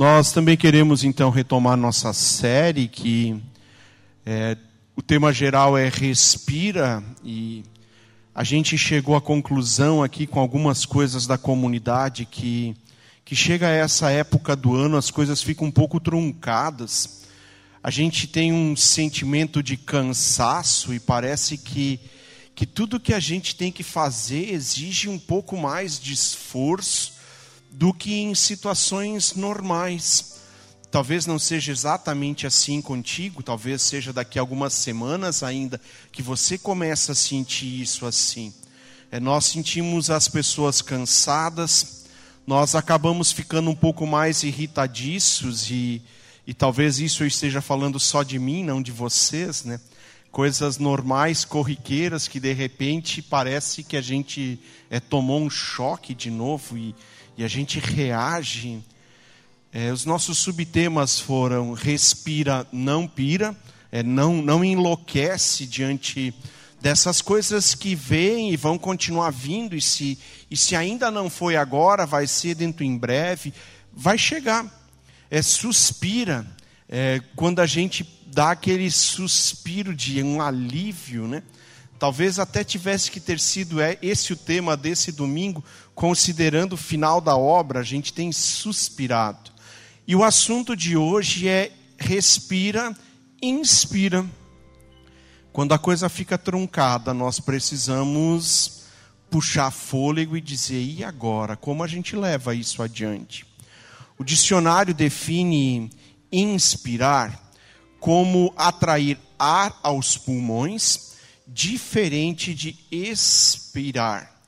Nós também queremos então retomar nossa série que é, o tema geral é respira e a gente chegou à conclusão aqui com algumas coisas da comunidade que que chega a essa época do ano as coisas ficam um pouco truncadas. A gente tem um sentimento de cansaço e parece que que tudo que a gente tem que fazer exige um pouco mais de esforço do que em situações normais. Talvez não seja exatamente assim contigo, talvez seja daqui a algumas semanas ainda que você começa a sentir isso assim. É, nós sentimos as pessoas cansadas, nós acabamos ficando um pouco mais irritadiços e, e talvez isso eu esteja falando só de mim, não de vocês, né? Coisas normais, corriqueiras, que de repente parece que a gente é, tomou um choque de novo e, e a gente reage. É, os nossos subtemas foram respira, não pira, é, não, não enlouquece diante dessas coisas que vêm e vão continuar vindo, e se, e se ainda não foi agora, vai ser dentro em breve, vai chegar. É, suspira, é, quando a gente dá aquele suspiro de um alívio, né? Talvez até tivesse que ter sido é, esse o tema desse domingo, considerando o final da obra, a gente tem suspirado. E o assunto de hoje é respira, inspira. Quando a coisa fica truncada, nós precisamos puxar fôlego e dizer: e agora? Como a gente leva isso adiante? O dicionário define inspirar como atrair ar aos pulmões diferente de expirar.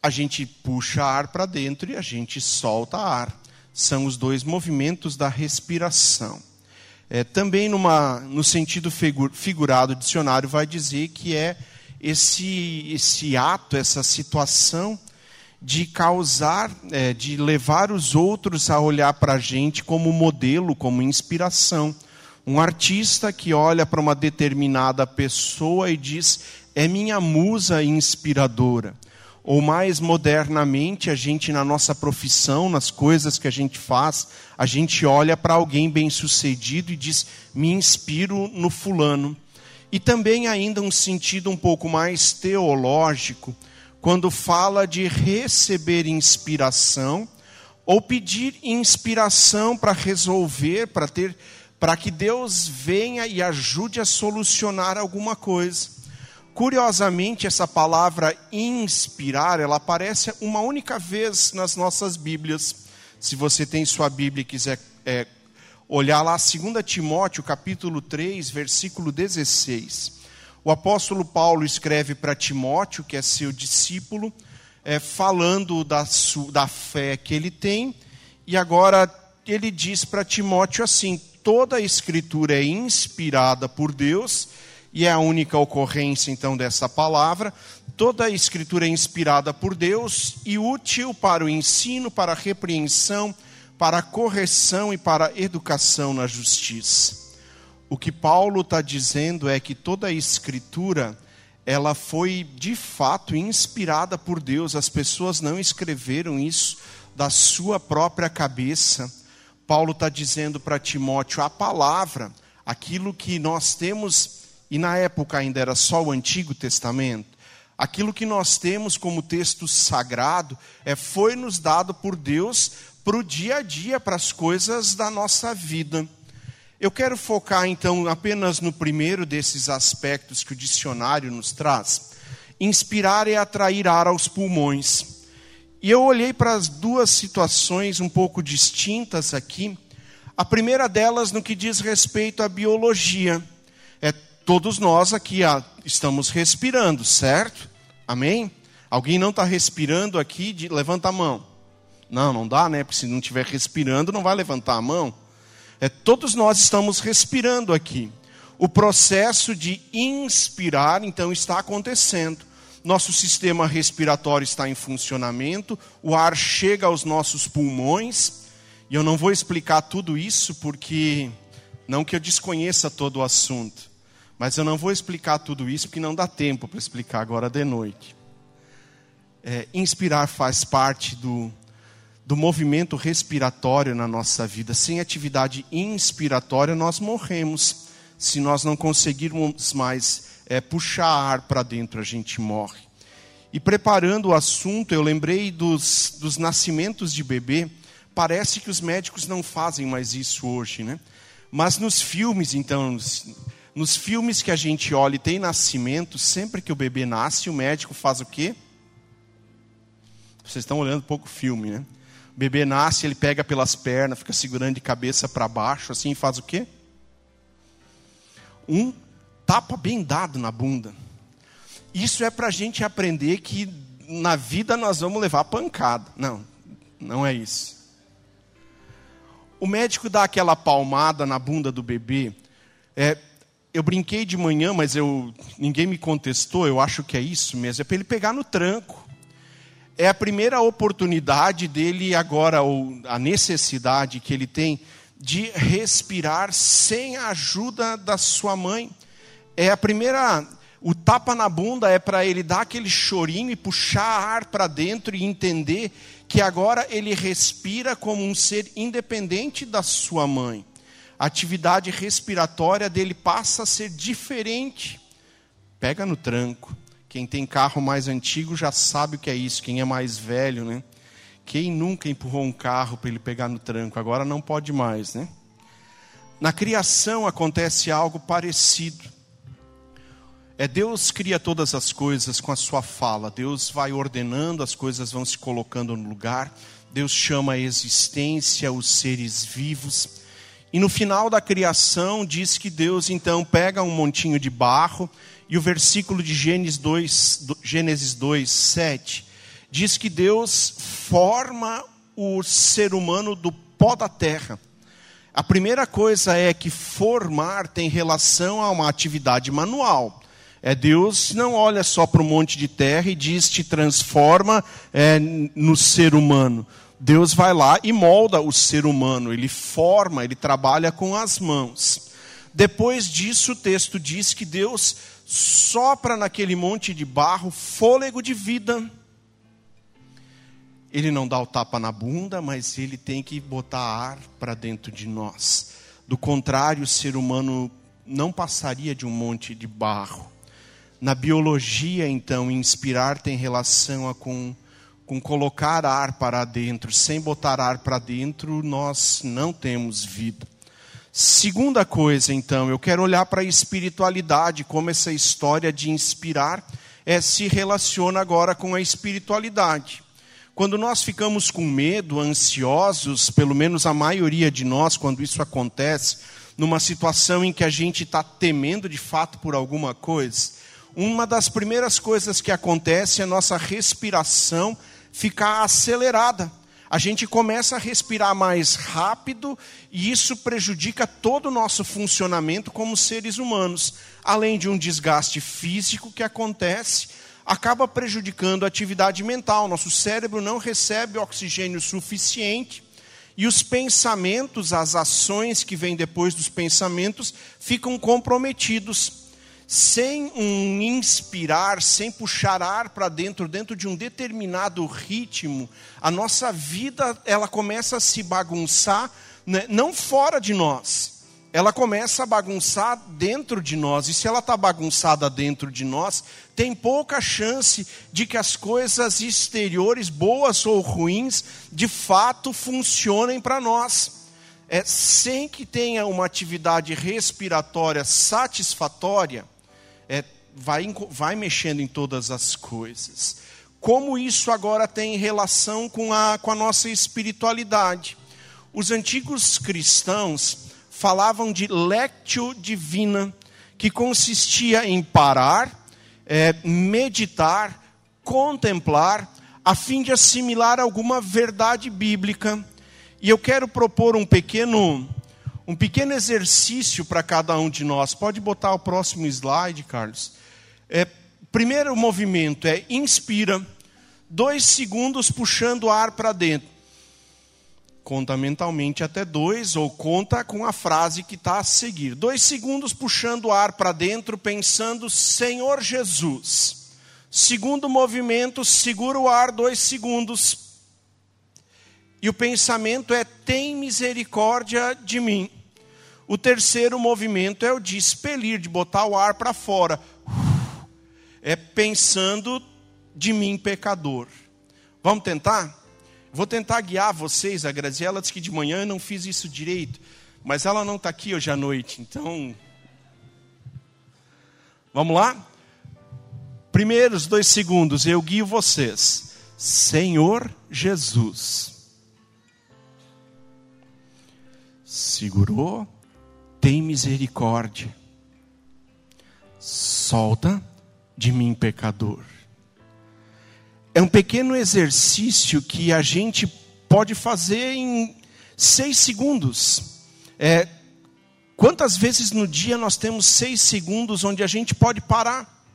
A gente puxa ar para dentro e a gente solta ar. São os dois movimentos da respiração. É, também, numa, no sentido figurado, o dicionário vai dizer que é esse, esse ato, essa situação de causar, é, de levar os outros a olhar para a gente como modelo, como inspiração. Um artista que olha para uma determinada pessoa e diz: é minha musa inspiradora. Ou mais modernamente, a gente na nossa profissão, nas coisas que a gente faz, a gente olha para alguém bem-sucedido e diz: me inspiro no fulano. E também ainda um sentido um pouco mais teológico, quando fala de receber inspiração ou pedir inspiração para resolver, para ter para que Deus venha e ajude a solucionar alguma coisa. Curiosamente, essa palavra inspirar, ela aparece uma única vez nas nossas Bíblias. Se você tem sua Bíblia e quiser é, olhar lá, 2 Timóteo, capítulo 3, versículo 16. O apóstolo Paulo escreve para Timóteo, que é seu discípulo, é, falando da, da fé que ele tem, e agora ele diz para Timóteo assim: toda a escritura é inspirada por Deus, e é a única ocorrência então dessa palavra. Toda a escritura é inspirada por Deus e útil para o ensino, para a repreensão, para a correção e para a educação na justiça. O que Paulo está dizendo é que toda a escritura ela foi de fato inspirada por Deus. As pessoas não escreveram isso da sua própria cabeça Paulo está dizendo para Timóteo a palavra, aquilo que nós temos, e na época ainda era só o Antigo Testamento, aquilo que nós temos como texto sagrado, é, foi nos dado por Deus para o dia a dia, para as coisas da nossa vida. Eu quero focar então apenas no primeiro desses aspectos que o dicionário nos traz. Inspirar é atrair ar aos pulmões. E eu olhei para as duas situações um pouco distintas aqui. A primeira delas no que diz respeito à biologia. É todos nós aqui ah, estamos respirando, certo? Amém? Alguém não está respirando aqui? De, levanta a mão. Não, não dá, né? Porque se não estiver respirando, não vai levantar a mão. É, todos nós estamos respirando aqui. O processo de inspirar, então, está acontecendo nosso sistema respiratório está em funcionamento, o ar chega aos nossos pulmões, e eu não vou explicar tudo isso porque, não que eu desconheça todo o assunto, mas eu não vou explicar tudo isso porque não dá tempo para explicar agora de noite. É, inspirar faz parte do, do movimento respiratório na nossa vida. Sem atividade inspiratória, nós morremos. Se nós não conseguirmos mais é, puxar ar para dentro, a gente morre. E preparando o assunto, eu lembrei dos, dos nascimentos de bebê. Parece que os médicos não fazem mais isso hoje, né? Mas nos filmes, então, nos, nos filmes que a gente olha e tem nascimento, sempre que o bebê nasce, o médico faz o quê? Vocês estão olhando pouco filme, né? O bebê nasce, ele pega pelas pernas, fica segurando de cabeça para baixo, assim, e faz o quê? Um tapa bem dado na bunda. Isso é para a gente aprender que na vida nós vamos levar pancada. Não, não é isso. O médico dá aquela palmada na bunda do bebê. É, eu brinquei de manhã, mas eu, ninguém me contestou, eu acho que é isso mesmo. É para ele pegar no tranco é a primeira oportunidade dele agora, ou a necessidade que ele tem de respirar sem a ajuda da sua mãe. É a primeira, o tapa na bunda é para ele dar aquele chorinho e puxar ar para dentro e entender que agora ele respira como um ser independente da sua mãe. A atividade respiratória dele passa a ser diferente. Pega no tranco. Quem tem carro mais antigo já sabe o que é isso. Quem é mais velho, né? Quem nunca empurrou um carro para ele pegar no tranco? Agora não pode mais, né? Na criação acontece algo parecido. É Deus cria todas as coisas com a sua fala. Deus vai ordenando, as coisas vão se colocando no lugar. Deus chama a existência os seres vivos. E no final da criação diz que Deus então pega um montinho de barro e o versículo de Gênesis 2, Gênesis 2 7, diz que Deus forma o ser humano do pó da terra. A primeira coisa é que formar tem relação a uma atividade manual. É Deus não olha só para um monte de terra e diz te transforma é, no ser humano. Deus vai lá e molda o ser humano, ele forma, ele trabalha com as mãos. Depois disso, o texto diz que Deus sopra naquele monte de barro fôlego de vida. Ele não dá o tapa na bunda, mas ele tem que botar ar para dentro de nós. Do contrário, o ser humano não passaria de um monte de barro. Na biologia, então, inspirar tem relação a com, com colocar ar para dentro. Sem botar ar para dentro, nós não temos vida. Segunda coisa, então, eu quero olhar para a espiritualidade, como essa história de inspirar é, se relaciona agora com a espiritualidade. Quando nós ficamos com medo, ansiosos, pelo menos a maioria de nós, quando isso acontece, numa situação em que a gente está temendo de fato por alguma coisa, uma das primeiras coisas que acontece é a nossa respiração ficar acelerada a gente começa a respirar mais rápido e isso prejudica todo o nosso funcionamento como seres humanos. Além de um desgaste físico que acontece, acaba prejudicando a atividade mental. Nosso cérebro não recebe oxigênio suficiente e os pensamentos, as ações que vêm depois dos pensamentos, ficam comprometidos sem um inspirar, sem puxar ar para dentro, dentro de um determinado ritmo, a nossa vida ela começa a se bagunçar, né? não fora de nós, ela começa a bagunçar dentro de nós. E se ela está bagunçada dentro de nós, tem pouca chance de que as coisas exteriores, boas ou ruins, de fato funcionem para nós. É, sem que tenha uma atividade respiratória satisfatória, é, vai, vai mexendo em todas as coisas. Como isso agora tem relação com a, com a nossa espiritualidade? Os antigos cristãos falavam de lectio divina, que consistia em parar, é, meditar, contemplar, a fim de assimilar alguma verdade bíblica. E eu quero propor um pequeno um pequeno exercício para cada um de nós. Pode botar o próximo slide, Carlos. É, primeiro movimento é inspira, dois segundos puxando o ar para dentro. Conta mentalmente até dois, ou conta com a frase que está a seguir. Dois segundos puxando o ar para dentro, pensando Senhor Jesus. Segundo movimento, segura o ar dois segundos E o pensamento é: tem misericórdia de mim. O terceiro movimento é o de expelir, de botar o ar para fora. É pensando de mim, pecador. Vamos tentar? Vou tentar guiar vocês. A Graziela disse que de manhã eu não fiz isso direito, mas ela não está aqui hoje à noite, então. Vamos lá? Primeiros dois segundos, eu guio vocês. Senhor Jesus. Segurou, tem misericórdia. Solta de mim, pecador. É um pequeno exercício que a gente pode fazer em seis segundos. É, quantas vezes no dia nós temos seis segundos onde a gente pode parar?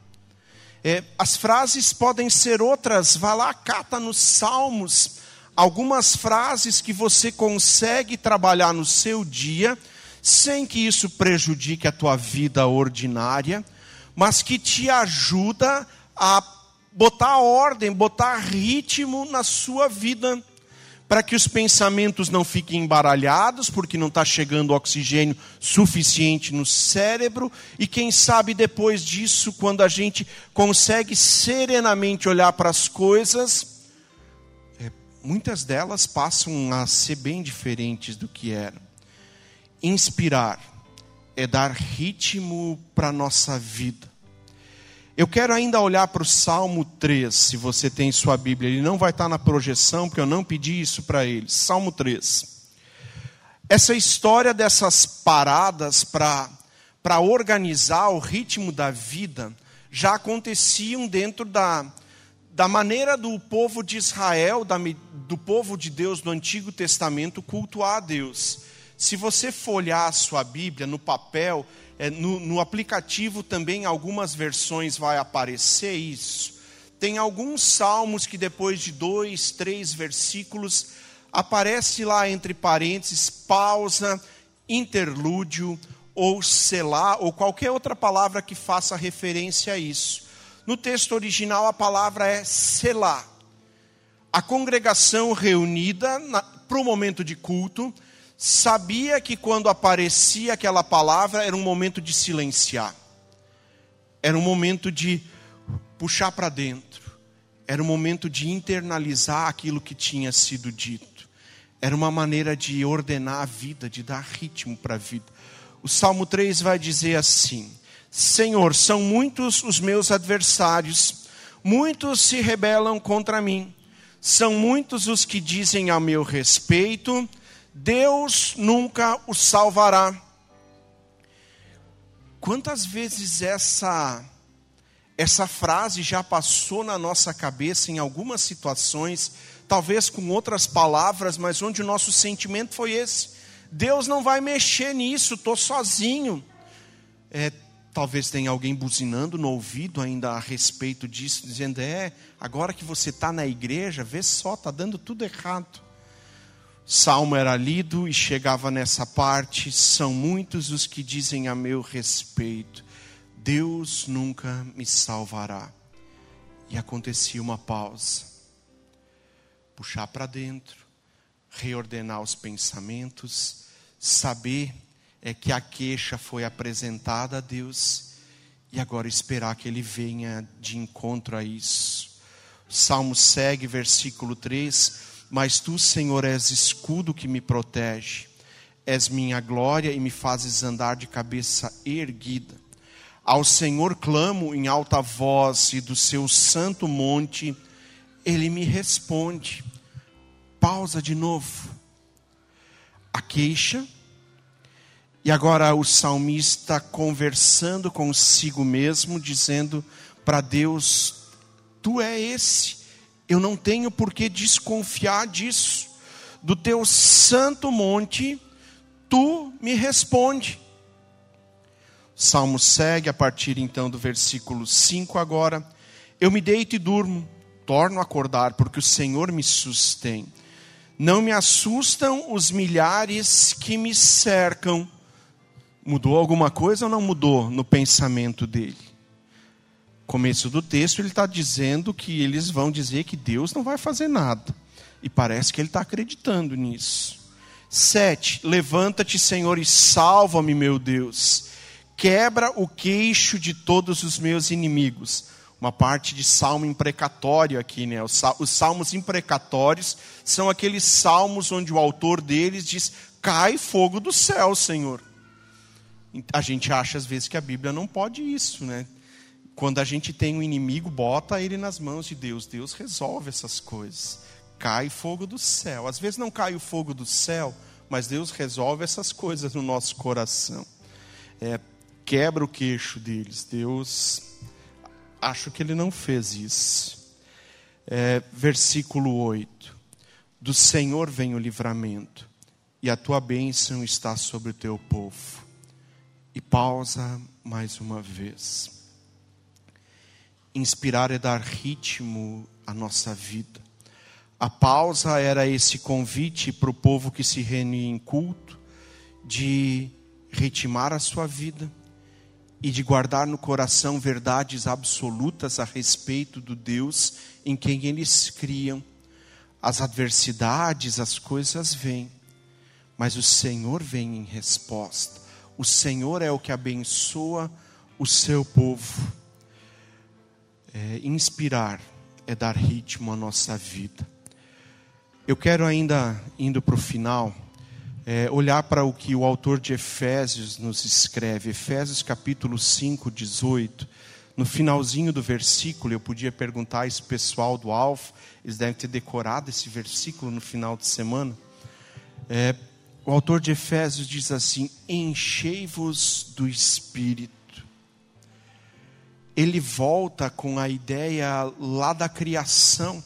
É, as frases podem ser outras. Vá lá, cata nos Salmos algumas frases que você consegue trabalhar no seu dia, sem que isso prejudique a tua vida ordinária, mas que te ajuda a botar ordem, botar ritmo na sua vida, para que os pensamentos não fiquem embaralhados, porque não está chegando oxigênio suficiente no cérebro, e quem sabe depois disso, quando a gente consegue serenamente olhar para as coisas, muitas delas passam a ser bem diferentes do que eram. Inspirar é dar ritmo para a nossa vida eu quero ainda olhar para o Salmo 3, se você tem sua Bíblia. Ele não vai estar na projeção, porque eu não pedi isso para eles. Salmo 3. Essa história dessas paradas para organizar o ritmo da vida já aconteciam dentro da, da maneira do povo de Israel, do povo de Deus do Antigo Testamento, cultuar a Deus. Se você folhar a sua Bíblia no papel, é, no, no aplicativo também, algumas versões vai aparecer isso. Tem alguns salmos que depois de dois, três versículos, aparece lá entre parênteses, pausa, interlúdio, ou selá, ou qualquer outra palavra que faça referência a isso. No texto original, a palavra é selá. A congregação reunida para o momento de culto, sabia que quando aparecia aquela palavra era um momento de silenciar, era um momento de puxar para dentro, era um momento de internalizar aquilo que tinha sido dito, era uma maneira de ordenar a vida, de dar ritmo para a vida. O Salmo 3 vai dizer assim: Senhor, são muitos os meus adversários, muitos se rebelam contra mim, são muitos os que dizem a meu respeito, Deus nunca o salvará. Quantas vezes essa essa frase já passou na nossa cabeça em algumas situações, talvez com outras palavras, mas onde o nosso sentimento foi esse: Deus não vai mexer nisso, estou sozinho. É, talvez tenha alguém buzinando no ouvido ainda a respeito disso, dizendo: É, agora que você está na igreja, vê só, está dando tudo errado. Salmo era lido e chegava nessa parte: são muitos os que dizem a meu respeito, Deus nunca me salvará. E acontecia uma pausa, puxar para dentro, reordenar os pensamentos, saber é que a queixa foi apresentada a Deus e agora esperar que Ele venha de encontro a isso. O Salmo segue, versículo 3 mas tu, Senhor, és escudo que me protege, és minha glória e me fazes andar de cabeça erguida. Ao Senhor clamo em alta voz e do seu santo monte, ele me responde. Pausa de novo. A queixa. E agora o salmista conversando consigo mesmo, dizendo para Deus: Tu é esse eu não tenho por que desconfiar disso. Do teu santo monte, tu me responde. Salmo segue a partir então do versículo 5 agora. Eu me deito e durmo, torno a acordar, porque o Senhor me sustém. Não me assustam os milhares que me cercam. Mudou alguma coisa ou não mudou no pensamento dele? começo do texto, ele está dizendo que eles vão dizer que Deus não vai fazer nada. E parece que ele está acreditando nisso. Sete, levanta-te, Senhor, e salva-me, meu Deus. Quebra o queixo de todos os meus inimigos. Uma parte de salmo imprecatório aqui, né? Os salmos imprecatórios são aqueles salmos onde o autor deles diz: cai fogo do céu, Senhor. A gente acha às vezes que a Bíblia não pode isso, né? Quando a gente tem um inimigo, bota ele nas mãos de Deus. Deus resolve essas coisas cai fogo do céu. Às vezes não cai o fogo do céu, mas Deus resolve essas coisas no nosso coração. É, quebra o queixo deles. Deus, acho que ele não fez isso. É, versículo 8: Do Senhor vem o livramento, e a tua bênção está sobre o teu povo. E pausa mais uma vez. Inspirar é dar ritmo à nossa vida. A pausa era esse convite para o povo que se reunia em culto de ritmar a sua vida e de guardar no coração verdades absolutas a respeito do Deus em quem eles criam. As adversidades, as coisas vêm, mas o Senhor vem em resposta. O Senhor é o que abençoa o seu povo. É, inspirar é dar ritmo à nossa vida. Eu quero ainda, indo para o final, é, olhar para o que o autor de Efésios nos escreve, Efésios capítulo 5, 18. No finalzinho do versículo, eu podia perguntar a esse pessoal do Alfa, eles devem ter decorado esse versículo no final de semana. É, o autor de Efésios diz assim: Enchei-vos do Espírito. Ele volta com a ideia lá da criação.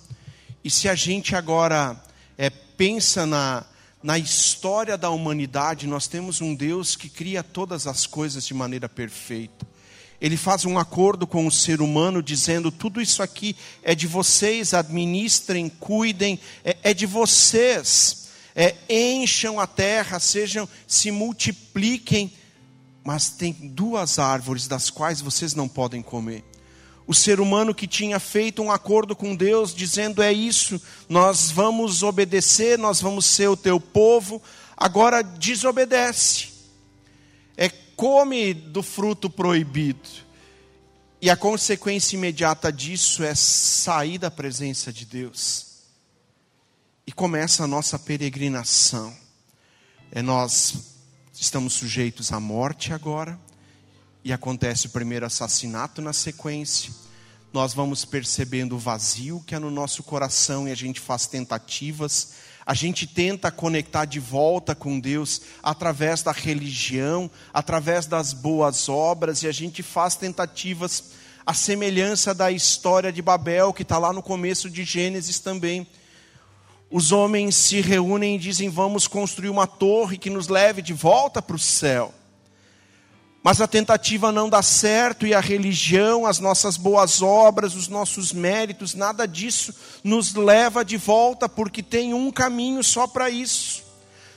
E se a gente agora é, pensa na, na história da humanidade, nós temos um Deus que cria todas as coisas de maneira perfeita. Ele faz um acordo com o ser humano, dizendo: tudo isso aqui é de vocês, administrem, cuidem, é, é de vocês. É, encham a terra, sejam, se multipliquem, mas tem duas árvores das quais vocês não podem comer. O ser humano que tinha feito um acordo com Deus, dizendo: é isso, nós vamos obedecer, nós vamos ser o teu povo, agora desobedece, é, come do fruto proibido, e a consequência imediata disso é sair da presença de Deus, e começa a nossa peregrinação, é, nós estamos sujeitos à morte agora, e acontece o primeiro assassinato na sequência, nós vamos percebendo o vazio que é no nosso coração e a gente faz tentativas, a gente tenta conectar de volta com Deus através da religião, através das boas obras, e a gente faz tentativas, a semelhança da história de Babel, que está lá no começo de Gênesis também. Os homens se reúnem e dizem: Vamos construir uma torre que nos leve de volta para o céu. Mas a tentativa não dá certo e a religião, as nossas boas obras, os nossos méritos, nada disso nos leva de volta, porque tem um caminho só para isso.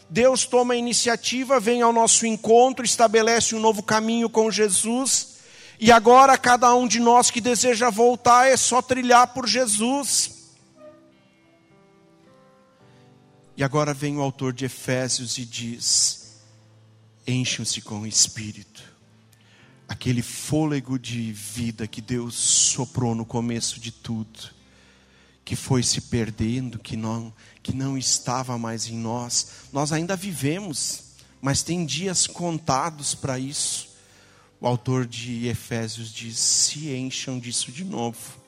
Deus toma a iniciativa, vem ao nosso encontro, estabelece um novo caminho com Jesus, e agora cada um de nós que deseja voltar é só trilhar por Jesus. E agora vem o autor de Efésios e diz: encham-se com o Espírito aquele fôlego de vida que Deus soprou no começo de tudo, que foi se perdendo, que não, que não estava mais em nós. Nós ainda vivemos, mas tem dias contados para isso. O autor de Efésios diz: se encham disso de novo.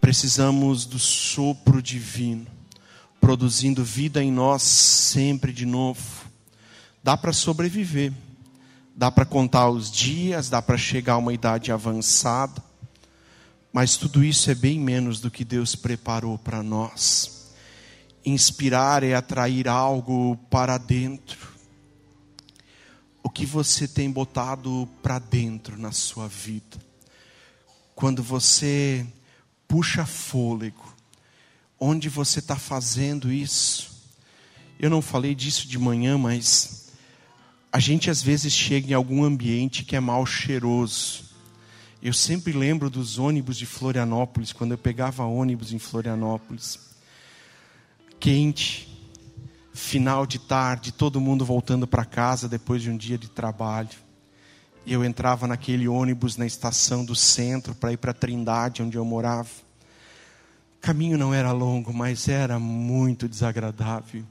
Precisamos do sopro divino, produzindo vida em nós sempre de novo. Dá para sobreviver dá para contar os dias, dá para chegar a uma idade avançada, mas tudo isso é bem menos do que Deus preparou para nós. Inspirar é atrair algo para dentro. O que você tem botado para dentro na sua vida? Quando você puxa fôlego, onde você está fazendo isso? Eu não falei disso de manhã, mas a gente às vezes chega em algum ambiente que é mal cheiroso. Eu sempre lembro dos ônibus de Florianópolis, quando eu pegava ônibus em Florianópolis. quente, final de tarde, todo mundo voltando para casa depois de um dia de trabalho. E eu entrava naquele ônibus na estação do centro para ir para Trindade, onde eu morava. Caminho não era longo, mas era muito desagradável.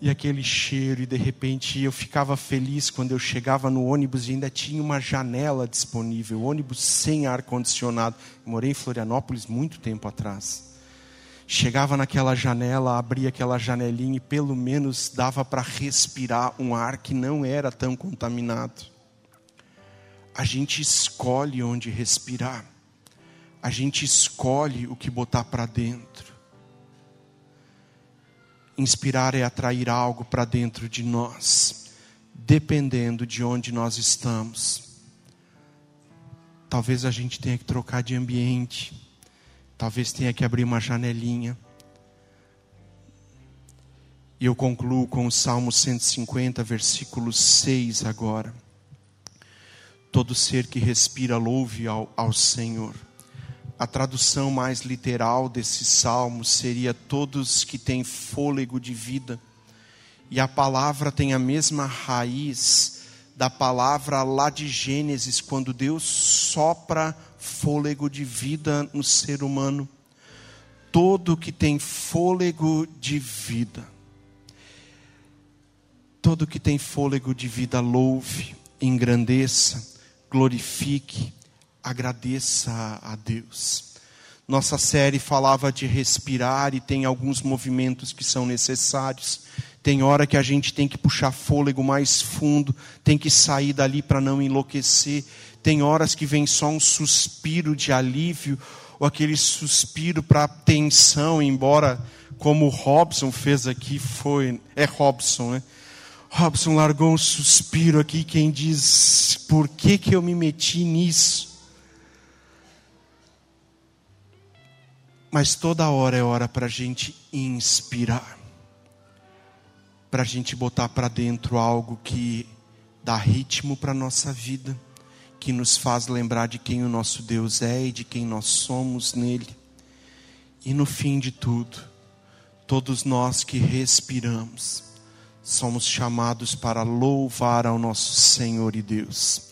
E aquele cheiro, e de repente eu ficava feliz quando eu chegava no ônibus e ainda tinha uma janela disponível, ônibus sem ar-condicionado. Morei em Florianópolis muito tempo atrás. Chegava naquela janela, abria aquela janelinha e pelo menos dava para respirar um ar que não era tão contaminado a gente escolhe onde respirar, a gente escolhe o que botar para dentro. Inspirar é atrair algo para dentro de nós, dependendo de onde nós estamos. Talvez a gente tenha que trocar de ambiente, talvez tenha que abrir uma janelinha. E eu concluo com o Salmo 150, versículo 6 agora. Todo ser que respira louve ao, ao Senhor. A tradução mais literal desse salmo seria: todos que têm fôlego de vida. E a palavra tem a mesma raiz da palavra lá de Gênesis, quando Deus sopra fôlego de vida no ser humano. Todo que tem fôlego de vida. Todo que tem fôlego de vida, louve, engrandeça glorifique, agradeça a Deus. Nossa série falava de respirar e tem alguns movimentos que são necessários. Tem hora que a gente tem que puxar fôlego mais fundo, tem que sair dali para não enlouquecer. Tem horas que vem só um suspiro de alívio ou aquele suspiro para tensão, embora como Robson fez aqui foi é Robson, né? Robson largou um suspiro aqui, quem diz: por que, que eu me meti nisso? Mas toda hora é hora para a gente inspirar, para a gente botar para dentro algo que dá ritmo para a nossa vida, que nos faz lembrar de quem o nosso Deus é e de quem nós somos nele. E no fim de tudo, todos nós que respiramos, somos chamados para louvar ao nosso Senhor e Deus.